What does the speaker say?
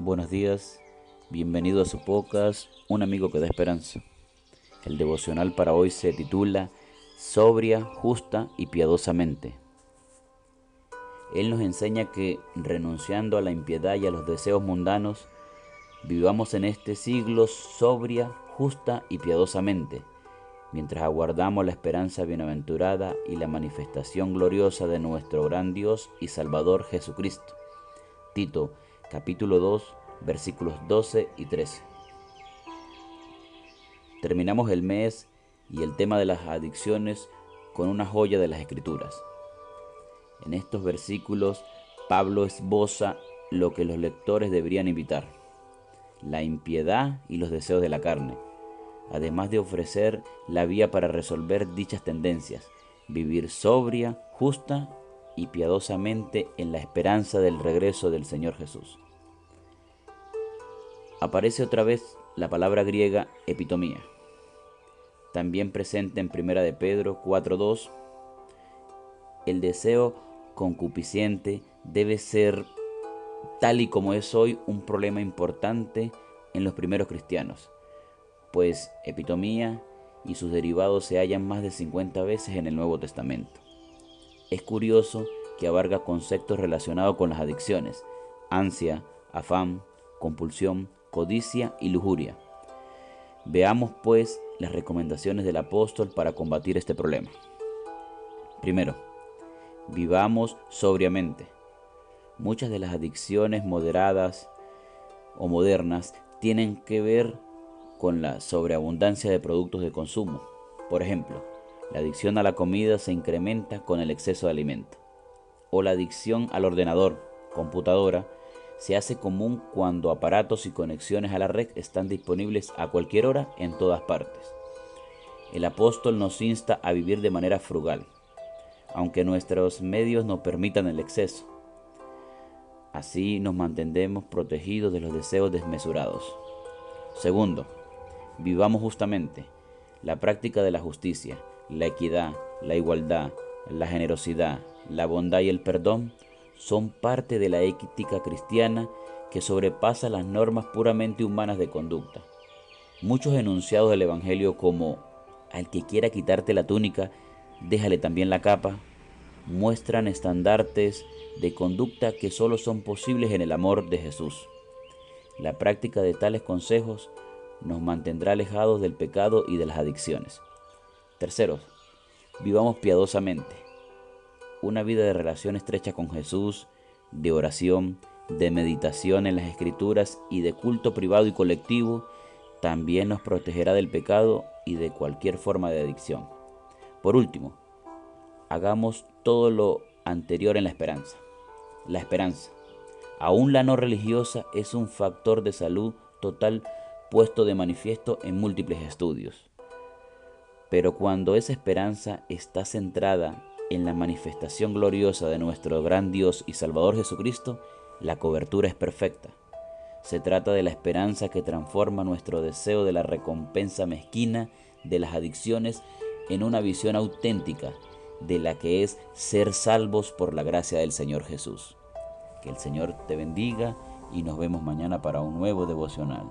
Buenos días, bienvenido a su podcast Un amigo que da esperanza. El devocional para hoy se titula Sobria, justa y piadosamente. Él nos enseña que, renunciando a la impiedad y a los deseos mundanos, vivamos en este siglo sobria, justa y piadosamente, mientras aguardamos la esperanza bienaventurada y la manifestación gloriosa de nuestro gran Dios y Salvador Jesucristo. Tito, capítulo 2, versículos 12 y 13. Terminamos el mes y el tema de las adicciones con una joya de las Escrituras. En estos versículos, Pablo esboza lo que los lectores deberían evitar, la impiedad y los deseos de la carne, además de ofrecer la vía para resolver dichas tendencias, vivir sobria, justa y piadosamente en la esperanza del regreso del Señor Jesús. Aparece otra vez la palabra griega epitomía, también presente en Primera de Pedro 4.2. El deseo concupisciente debe ser, tal y como es hoy, un problema importante en los primeros cristianos, pues epitomía y sus derivados se hallan más de 50 veces en el Nuevo Testamento. Es curioso que abarca conceptos relacionados con las adicciones, ansia, afán, compulsión, codicia y lujuria. Veamos pues las recomendaciones del apóstol para combatir este problema. Primero, vivamos sobriamente. Muchas de las adicciones moderadas o modernas tienen que ver con la sobreabundancia de productos de consumo. Por ejemplo, la adicción a la comida se incrementa con el exceso de alimento. O la adicción al ordenador, computadora, se hace común cuando aparatos y conexiones a la red están disponibles a cualquier hora en todas partes. El apóstol nos insta a vivir de manera frugal, aunque nuestros medios no permitan el exceso. Así nos mantendremos protegidos de los deseos desmesurados. Segundo, vivamos justamente. La práctica de la justicia, la equidad, la igualdad, la generosidad, la bondad y el perdón son parte de la ética cristiana que sobrepasa las normas puramente humanas de conducta. Muchos enunciados del Evangelio como al que quiera quitarte la túnica déjale también la capa, muestran estandartes de conducta que solo son posibles en el amor de Jesús. La práctica de tales consejos nos mantendrá alejados del pecado y de las adicciones. Tercero, vivamos piadosamente. Una vida de relación estrecha con Jesús, de oración, de meditación en las escrituras y de culto privado y colectivo también nos protegerá del pecado y de cualquier forma de adicción. Por último, hagamos todo lo anterior en la esperanza. La esperanza, aún la no religiosa, es un factor de salud total puesto de manifiesto en múltiples estudios. Pero cuando esa esperanza está centrada en la manifestación gloriosa de nuestro gran Dios y Salvador Jesucristo, la cobertura es perfecta. Se trata de la esperanza que transforma nuestro deseo de la recompensa mezquina de las adicciones en una visión auténtica de la que es ser salvos por la gracia del Señor Jesús. Que el Señor te bendiga y nos vemos mañana para un nuevo devocional.